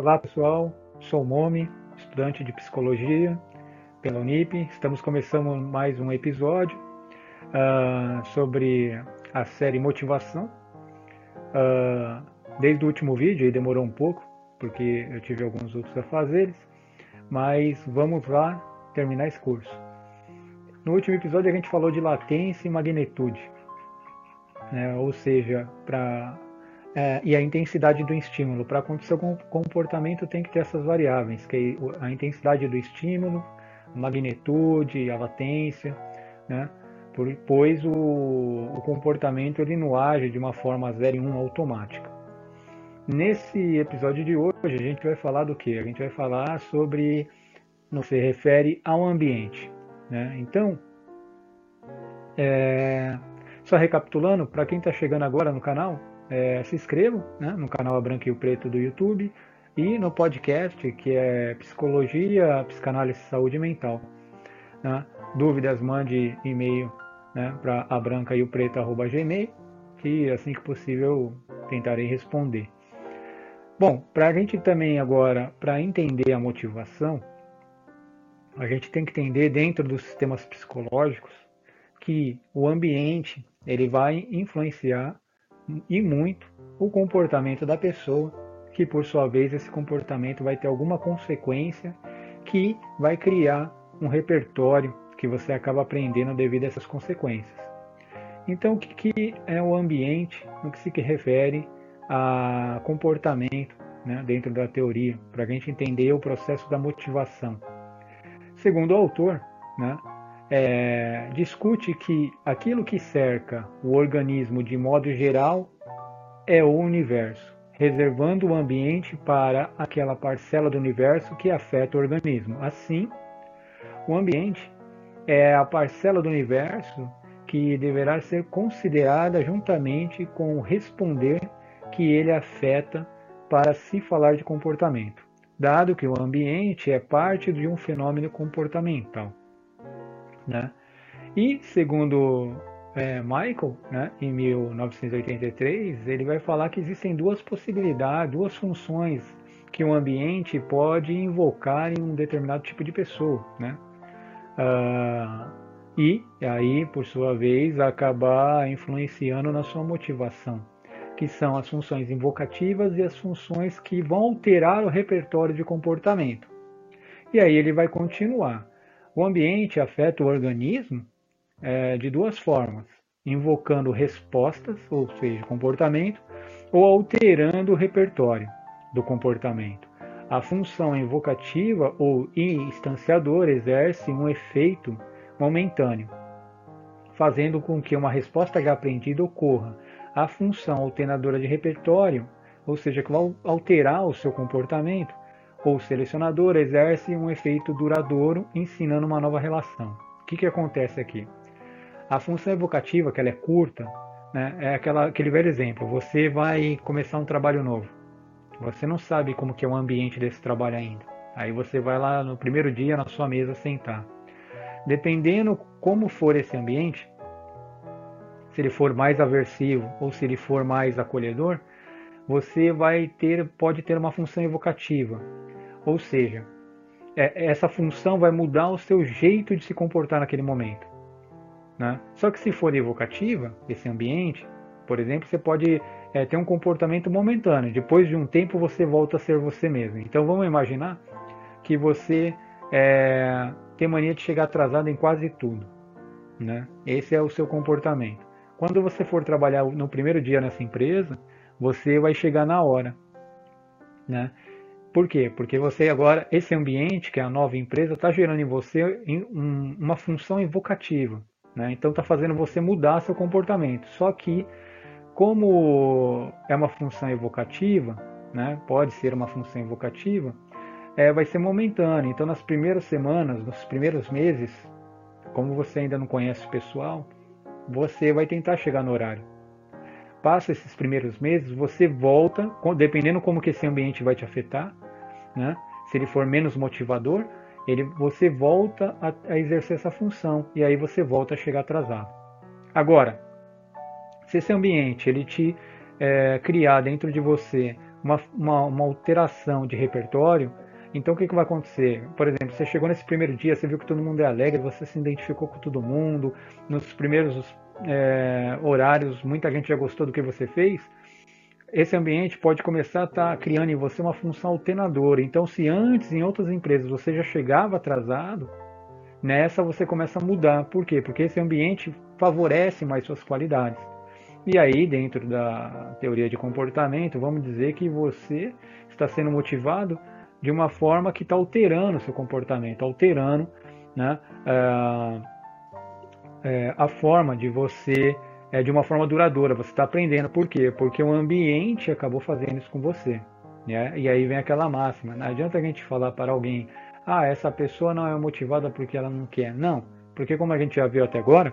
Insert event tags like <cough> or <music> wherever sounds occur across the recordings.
Olá pessoal, sou o Momi, estudante de psicologia pela Unip. Estamos começando mais um episódio uh, sobre a série Motivação. Uh, desde o último vídeo, aí demorou um pouco, porque eu tive alguns outros a fazer, mas vamos lá terminar esse curso. No último episódio a gente falou de latência e magnitude, né? ou seja, para é, e a intensidade do estímulo. Para acontecer o comportamento tem que ter essas variáveis, que é a intensidade do estímulo, a magnitude, a latência, né? pois o, o, comportamento ele não age de uma forma 0 e 1 automática. Nesse episódio de hoje a gente vai falar do que? A gente vai falar sobre, não se refere ao ambiente. Né? Então, é, só recapitulando, para quem está chegando agora no canal, é, se inscrevam né, no canal A Branca e o Preto do YouTube e no podcast que é Psicologia, Psicanálise e Saúde Mental. Né? Dúvidas, mande e-mail né, para abranca e o preto@gmail que assim que possível tentarei responder. Bom, para a gente também agora, para entender a motivação, a gente tem que entender dentro dos sistemas psicológicos que o ambiente ele vai influenciar e muito o comportamento da pessoa, que por sua vez esse comportamento vai ter alguma consequência que vai criar um repertório que você acaba aprendendo devido a essas consequências. Então, o que, que é o ambiente no que se refere a comportamento né, dentro da teoria, para a gente entender o processo da motivação? Segundo o autor, né, é, discute que aquilo que cerca o organismo de modo geral é o universo, reservando o ambiente para aquela parcela do universo que afeta o organismo. Assim, o ambiente é a parcela do universo que deverá ser considerada juntamente com o responder que ele afeta para se falar de comportamento, dado que o ambiente é parte de um fenômeno comportamental. Né? E, segundo é, Michael, né, em 1983, ele vai falar que existem duas possibilidades, duas funções que um ambiente pode invocar em um determinado tipo de pessoa. Né? Uh, e aí, por sua vez, acabar influenciando na sua motivação, que são as funções invocativas e as funções que vão alterar o repertório de comportamento. E aí ele vai continuar. O ambiente afeta o organismo é, de duas formas: invocando respostas, ou seja, comportamento, ou alterando o repertório do comportamento. A função invocativa ou instanciadora exerce um efeito momentâneo, fazendo com que uma resposta já aprendida ocorra. A função alternadora de repertório, ou seja, que vai alterar o seu comportamento, ou selecionador exerce um efeito duradouro ensinando uma nova relação. O que, que acontece aqui? A função evocativa, que ela é curta, né, é aquela, aquele velho exemplo. Você vai começar um trabalho novo. Você não sabe como que é o ambiente desse trabalho ainda. Aí você vai lá no primeiro dia na sua mesa sentar. Dependendo como for esse ambiente, se ele for mais aversivo ou se ele for mais acolhedor, você vai ter, pode ter uma função evocativa, ou seja, é, essa função vai mudar o seu jeito de se comportar naquele momento. Né? Só que se for evocativa, esse ambiente, por exemplo, você pode é, ter um comportamento momentâneo. Depois de um tempo você volta a ser você mesmo. Então vamos imaginar que você é, tem mania de chegar atrasado em quase tudo. Né? Esse é o seu comportamento. Quando você for trabalhar no primeiro dia nessa empresa, você vai chegar na hora. Né? Por quê? Porque você agora, esse ambiente, que é a nova empresa, está gerando em você uma função invocativa. Né? Então está fazendo você mudar seu comportamento. Só que, como é uma função evocativa, né? pode ser uma função evocativa, é, vai ser momentâneo. Então, nas primeiras semanas, nos primeiros meses, como você ainda não conhece o pessoal, você vai tentar chegar no horário. Passa esses primeiros meses, você volta, dependendo como que esse ambiente vai te afetar, né? Se ele for menos motivador, ele, você volta a, a exercer essa função e aí você volta a chegar atrasado. Agora, se esse ambiente ele te é, criar dentro de você uma, uma, uma alteração de repertório, então o que, que vai acontecer? Por exemplo, você chegou nesse primeiro dia, você viu que todo mundo é alegre, você se identificou com todo mundo, nos primeiros é, horários muita gente já gostou do que você fez. Esse ambiente pode começar a estar tá criando em você uma função alternadora. Então, se antes em outras empresas você já chegava atrasado, nessa você começa a mudar. Por quê? Porque esse ambiente favorece mais suas qualidades. E aí, dentro da teoria de comportamento, vamos dizer que você está sendo motivado de uma forma que está alterando seu comportamento, alterando né, é, é, a forma de você, é, de uma forma duradoura. Você está aprendendo. Por quê? Porque o ambiente acabou fazendo isso com você. Né? E aí vem aquela máxima. Não adianta a gente falar para alguém, ah, essa pessoa não é motivada porque ela não quer. Não, porque como a gente já viu até agora,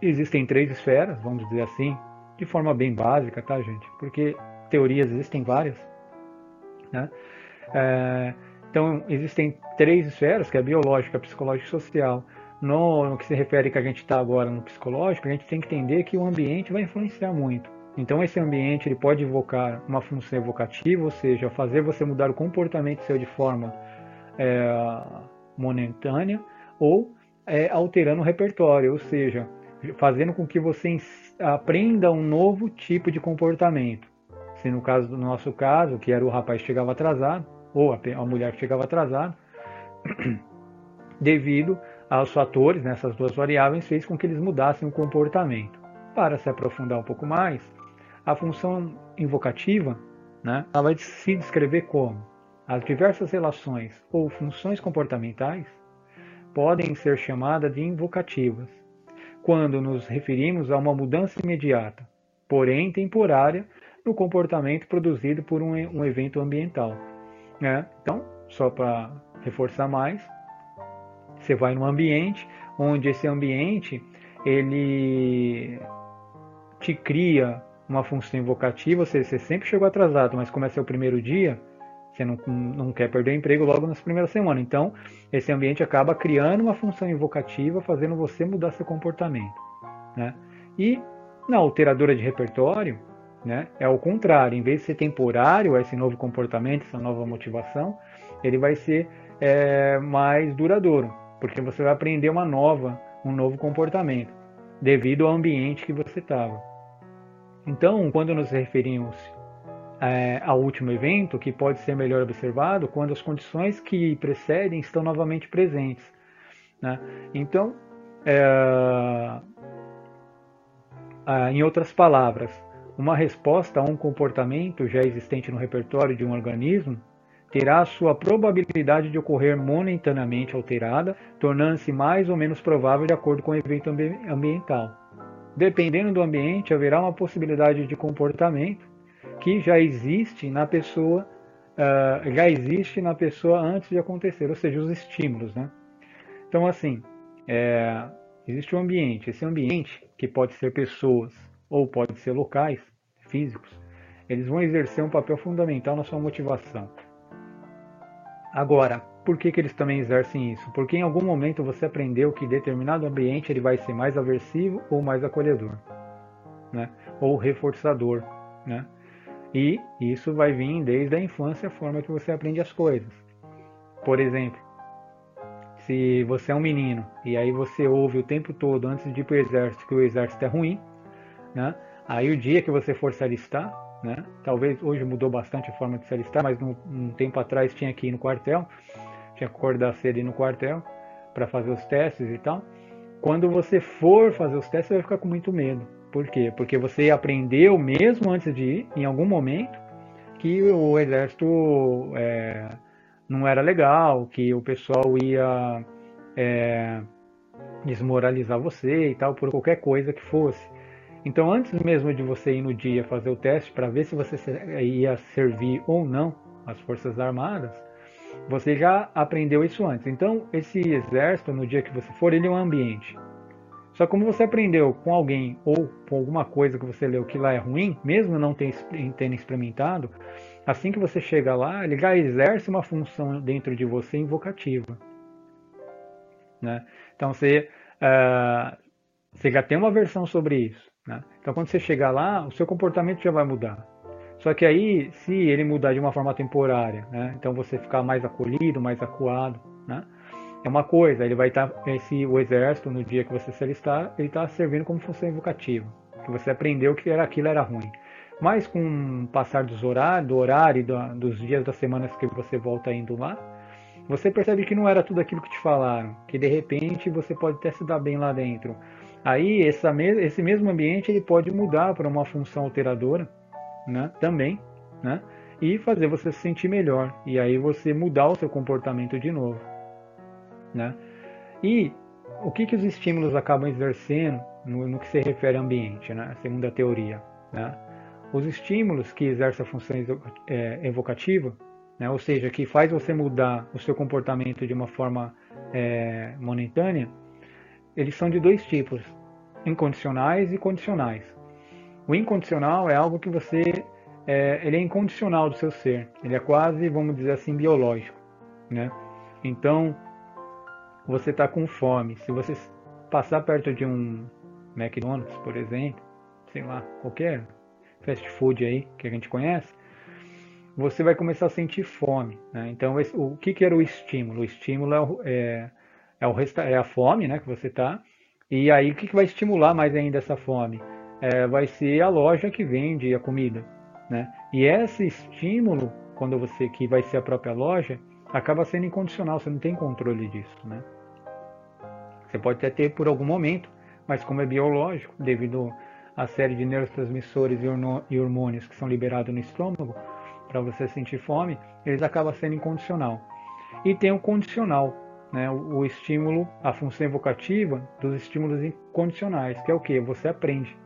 existem três esferas, vamos dizer assim, de forma bem básica, tá, gente? Porque teorias existem várias, né? É, então, existem três esferas, que é a biológica, a psicológica e social. No, no que se refere que a gente está agora no psicológico, a gente tem que entender que o ambiente vai influenciar muito. Então, esse ambiente ele pode evocar uma função evocativa, ou seja, fazer você mudar o comportamento seu de forma é, momentânea, ou é, alterando o repertório, ou seja, fazendo com que você aprenda um novo tipo de comportamento. Se no caso do nosso caso, que era o rapaz que chegava atrasado, ou a, a mulher que chegava atrasada, <clears throat> devido aos fatores, nessas né, duas variáveis, fez com que eles mudassem o comportamento. Para se aprofundar um pouco mais, a função invocativa né, ela vai se descrever como as diversas relações ou funções comportamentais podem ser chamadas de invocativas, quando nos referimos a uma mudança imediata, porém temporária, no comportamento produzido por um, um evento ambiental. Né? Então, só para reforçar mais, você vai num ambiente onde esse ambiente ele te cria uma função invocativa, você, você sempre chegou atrasado, mas como é seu primeiro dia, você não, não quer perder o emprego logo nas primeiras semanas. Então, esse ambiente acaba criando uma função invocativa, fazendo você mudar seu comportamento. Né? E na alteradora de repertório, né, é o contrário. Em vez de ser temporário, esse novo comportamento, essa nova motivação, ele vai ser é, mais duradouro, porque você vai aprender uma nova, um novo comportamento, devido ao ambiente que você estava. Então, quando nos referimos é, ao último evento, que pode ser melhor observado quando as condições que precedem estão novamente presentes. Né? Então, é, em outras palavras, uma resposta a um comportamento já existente no repertório de um organismo terá sua probabilidade de ocorrer momentaneamente alterada, tornando-se mais ou menos provável de acordo com o evento ambiental. Dependendo do ambiente, haverá uma possibilidade de comportamento que já existe na pessoa, uh, já existe na pessoa antes de acontecer, ou seja, os estímulos, né? Então, assim, é, existe um ambiente. Esse ambiente, que pode ser pessoas ou pode ser locais, físicos, eles vão exercer um papel fundamental na sua motivação. Agora, por que, que eles também exercem isso? Porque em algum momento você aprendeu que determinado ambiente ele vai ser mais aversivo ou mais acolhedor, né? ou reforçador. Né? E isso vai vir desde a infância, a forma que você aprende as coisas. Por exemplo, se você é um menino e aí você ouve o tempo todo antes de ir para o exército que o exército é ruim, né? aí o dia que você for se alistar, né? talvez hoje mudou bastante a forma de se alistar, mas num, um tempo atrás tinha que ir no quartel, tinha que acordar cedo e ir no quartel para fazer os testes e tal. Quando você for fazer os testes, você vai ficar com muito medo por quê? Porque você aprendeu mesmo antes de ir, em algum momento, que o exército é, não era legal, que o pessoal ia é, desmoralizar você e tal, por qualquer coisa que fosse. Então, antes mesmo de você ir no dia fazer o teste para ver se você ia servir ou não as Forças Armadas, você já aprendeu isso antes. Então, esse exército, no dia que você for, ele é um ambiente. Só como você aprendeu com alguém ou com alguma coisa que você leu que lá é ruim, mesmo não tendo experimentado, assim que você chega lá, ele já exerce uma função dentro de você invocativa. Né? Então você, uh, você já tem uma versão sobre isso. Né? Então quando você chegar lá, o seu comportamento já vai mudar. Só que aí, se ele mudar de uma forma temporária, né? então você ficar mais acolhido, mais acuado, né? é uma coisa. Ele vai estar, esse, o exército, no dia que você se alistar, ele está servindo como função evocativa. Que você aprendeu que era, aquilo era ruim. Mas com o passar dos horários, do horário, do, dos dias das semanas que você volta indo lá, você percebe que não era tudo aquilo que te falaram, que de repente você pode até se dar bem lá dentro. Aí essa, esse mesmo ambiente ele pode mudar para uma função alteradora, né? Também, né? E fazer você se sentir melhor. E aí você mudar o seu comportamento de novo, né? E o que, que os estímulos acabam exercendo no, no que se refere ao ambiente, né? Segundo a teoria, né? Os estímulos que exercem a função é, evocativa, né, ou seja, que faz você mudar o seu comportamento de uma forma é, momentânea, eles são de dois tipos, incondicionais e condicionais. O incondicional é algo que você, é, ele é incondicional do seu ser, ele é quase, vamos dizer assim, biológico, né? Então, você está com fome, se você passar perto de um McDonald's, por exemplo, sei lá, qualquer fast food aí que a gente conhece, você vai começar a sentir fome. Né? Então, o que, que era o estímulo? O estímulo é, o, é, o é a fome né, que você está. E aí, o que, que vai estimular mais ainda essa fome? É, vai ser a loja que vende a comida. Né? E esse estímulo, quando você que vai ser a própria loja, acaba sendo incondicional, você não tem controle disso. Né? Você pode até ter por algum momento, mas como é biológico, devido a série de neurotransmissores e hormônios que são liberados no estômago para você sentir fome, eles acabam sendo incondicional. E tem o condicional, né? o, estímulo, a função evocativa dos estímulos incondicionais, que é o que? Você aprende.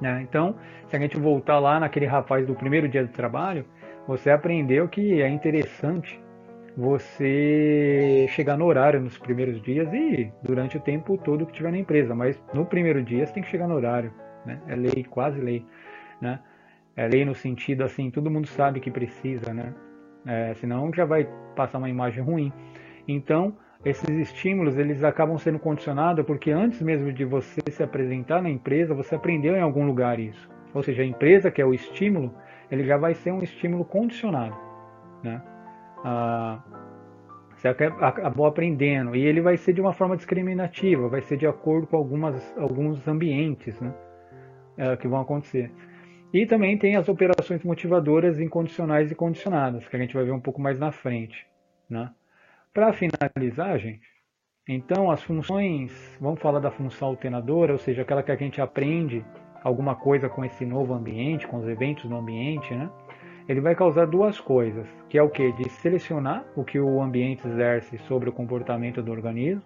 Né? Então, se a gente voltar lá naquele rapaz do primeiro dia do trabalho, você aprendeu que é interessante você chegar no horário nos primeiros dias e durante o tempo todo que tiver na empresa, mas no primeiro dia você tem que chegar no horário, né? É lei, quase lei, né? É lei no sentido assim, todo mundo sabe que precisa, né? É, senão já vai passar uma imagem ruim. Então, esses estímulos eles acabam sendo condicionados porque antes mesmo de você se apresentar na empresa, você aprendeu em algum lugar isso. Ou seja, a empresa que é o estímulo, ele já vai ser um estímulo condicionado, né? ah, você acabou aprendendo. E ele vai ser de uma forma discriminativa, vai ser de acordo com algumas, alguns ambientes né, é, que vão acontecer. E também tem as operações motivadoras incondicionais e condicionadas, que a gente vai ver um pouco mais na frente. Né? Para finalizar, gente, então as funções, vamos falar da função alternadora, ou seja, aquela que a gente aprende alguma coisa com esse novo ambiente, com os eventos no ambiente, né? ele vai causar duas coisas, que é o que? De selecionar o que o ambiente exerce sobre o comportamento do organismo,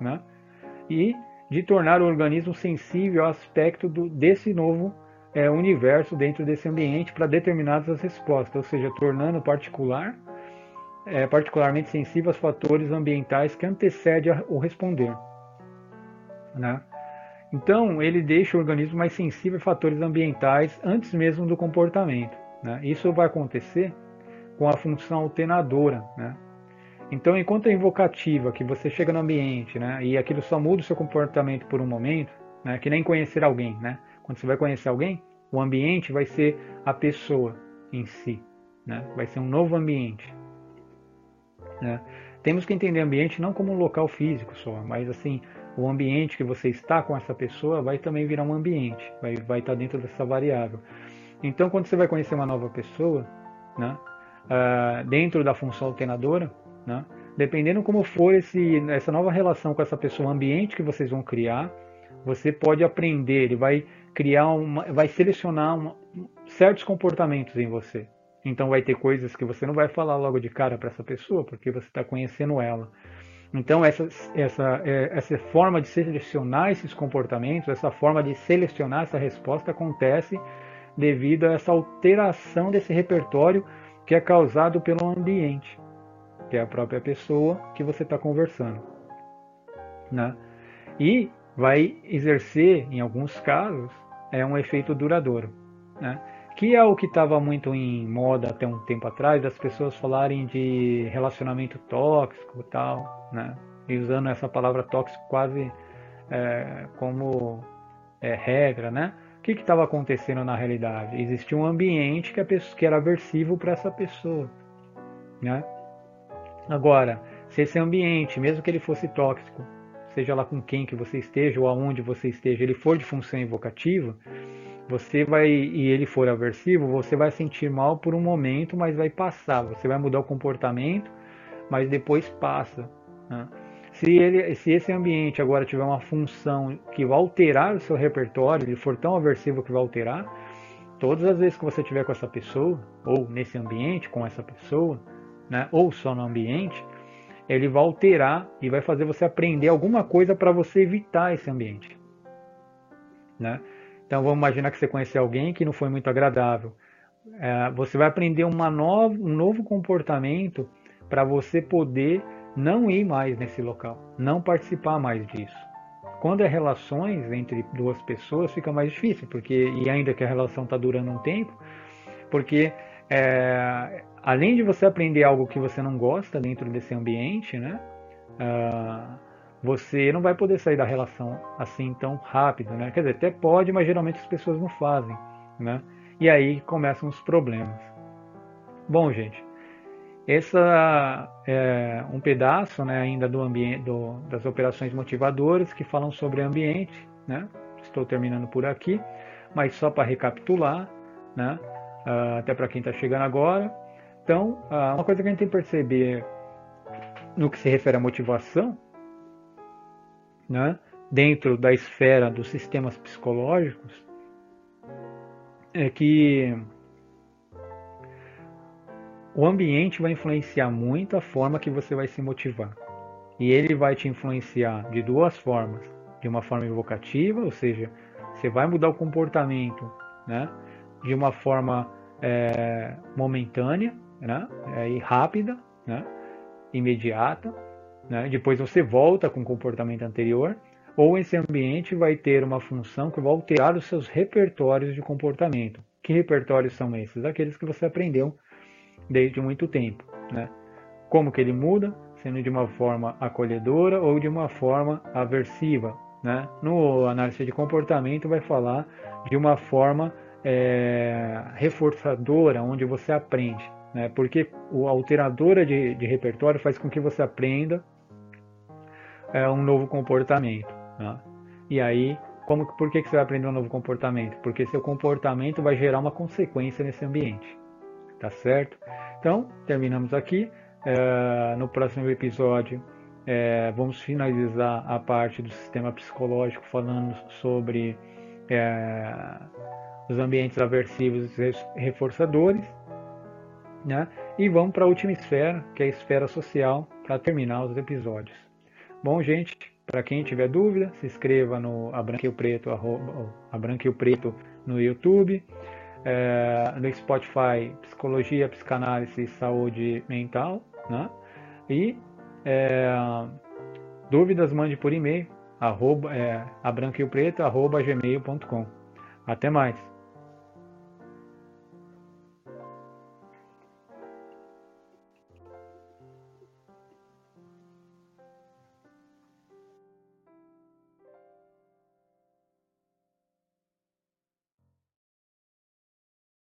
né? E de tornar o organismo sensível ao aspecto do, desse novo é, universo dentro desse ambiente para determinadas respostas, ou seja, tornando particular, é, particularmente sensível aos fatores ambientais que antecedem o responder. Né? Então, ele deixa o organismo mais sensível a fatores ambientais antes mesmo do comportamento. Né? Isso vai acontecer com a função alternadora. Né? Então, enquanto é invocativa, que você chega no ambiente né, e aquilo só muda o seu comportamento por um momento, né, que nem conhecer alguém. Né? Quando você vai conhecer alguém, o ambiente vai ser a pessoa em si. Vai ser um novo ambiente. Né? Temos que entender ambiente não como um local físico só, mas assim, o ambiente que você está com essa pessoa vai também virar um ambiente, vai, vai estar dentro dessa variável. Então, quando você vai conhecer uma nova pessoa, né, uh, dentro da função alternadora, né, dependendo como for esse, essa nova relação com essa pessoa, o ambiente que vocês vão criar, você pode aprender, ele vai criar uma, vai selecionar uma, certos comportamentos em você. Então vai ter coisas que você não vai falar logo de cara para essa pessoa, porque você está conhecendo ela. Então essa, essa, é, essa forma de selecionar esses comportamentos, essa forma de selecionar essa resposta acontece devido a essa alteração desse repertório que é causado pelo ambiente, que é a própria pessoa que você está conversando. Né? E vai exercer, em alguns casos, é um efeito duradouro. Né? Que é o que estava muito em moda até um tempo atrás, das pessoas falarem de relacionamento tóxico e tal, né? e usando essa palavra tóxico quase é, como é, regra, né? que estava acontecendo na realidade? Existia um ambiente que, pessoa, que era aversivo para essa pessoa. Né? Agora, se esse ambiente, mesmo que ele fosse tóxico, seja lá com quem que você esteja ou aonde você esteja, ele for de função invocativa, você vai e ele for aversivo, você vai sentir mal por um momento, mas vai passar. Você vai mudar o comportamento, mas depois passa. Né? Se, ele, se esse ambiente agora tiver uma função que vai alterar o seu repertório, ele for tão aversivo que vai alterar, todas as vezes que você tiver com essa pessoa, ou nesse ambiente com essa pessoa, né, ou só no ambiente, ele vai alterar e vai fazer você aprender alguma coisa para você evitar esse ambiente. Né? Então vamos imaginar que você conheceu alguém que não foi muito agradável. É, você vai aprender uma nova, um novo comportamento para você poder não ir mais nesse local, não participar mais disso. Quando é relações entre duas pessoas, fica mais difícil, porque e ainda que a relação está durando um tempo, porque é, além de você aprender algo que você não gosta dentro desse ambiente, né? Uh, você não vai poder sair da relação assim tão rápido, né? Quer dizer, até pode, mas geralmente as pessoas não fazem, né? E aí começam os problemas. Bom, gente, essa é um pedaço né, ainda do ambiente, do, das operações motivadoras que falam sobre ambiente. Né? Estou terminando por aqui, mas só para recapitular, né, uh, até para quem está chegando agora. Então, uh, uma coisa que a gente tem que perceber no que se refere à motivação, né, dentro da esfera dos sistemas psicológicos, é que o ambiente vai influenciar muito a forma que você vai se motivar. E ele vai te influenciar de duas formas. De uma forma evocativa, ou seja, você vai mudar o comportamento né, de uma forma é, momentânea né, é, e rápida, né, imediata. Né, depois você volta com o comportamento anterior. Ou esse ambiente vai ter uma função que vai alterar os seus repertórios de comportamento. Que repertórios são esses? Aqueles que você aprendeu desde muito tempo. Né? Como que ele muda? Sendo de uma forma acolhedora ou de uma forma aversiva. Né? No análise de comportamento vai falar de uma forma é, reforçadora, onde você aprende. Né? Porque a alteradora de, de repertório faz com que você aprenda é, um novo comportamento. Né? E aí, como, por que, que você vai aprender um novo comportamento? Porque seu comportamento vai gerar uma consequência nesse ambiente tá certo? Então, terminamos aqui. É, no próximo episódio, é, vamos finalizar a parte do sistema psicológico falando sobre é, os ambientes aversivos e reforçadores. Né? E vamos para a última esfera, que é a esfera social, para terminar os episódios. Bom, gente, para quem tiver dúvida, se inscreva no Abranquio Preto, arroba, Preto no YouTube é, no Spotify Psicologia, Psicanálise e Saúde Mental, né? E é, dúvidas mande por e-mail, arroba, é, abranquiopreto. Até mais!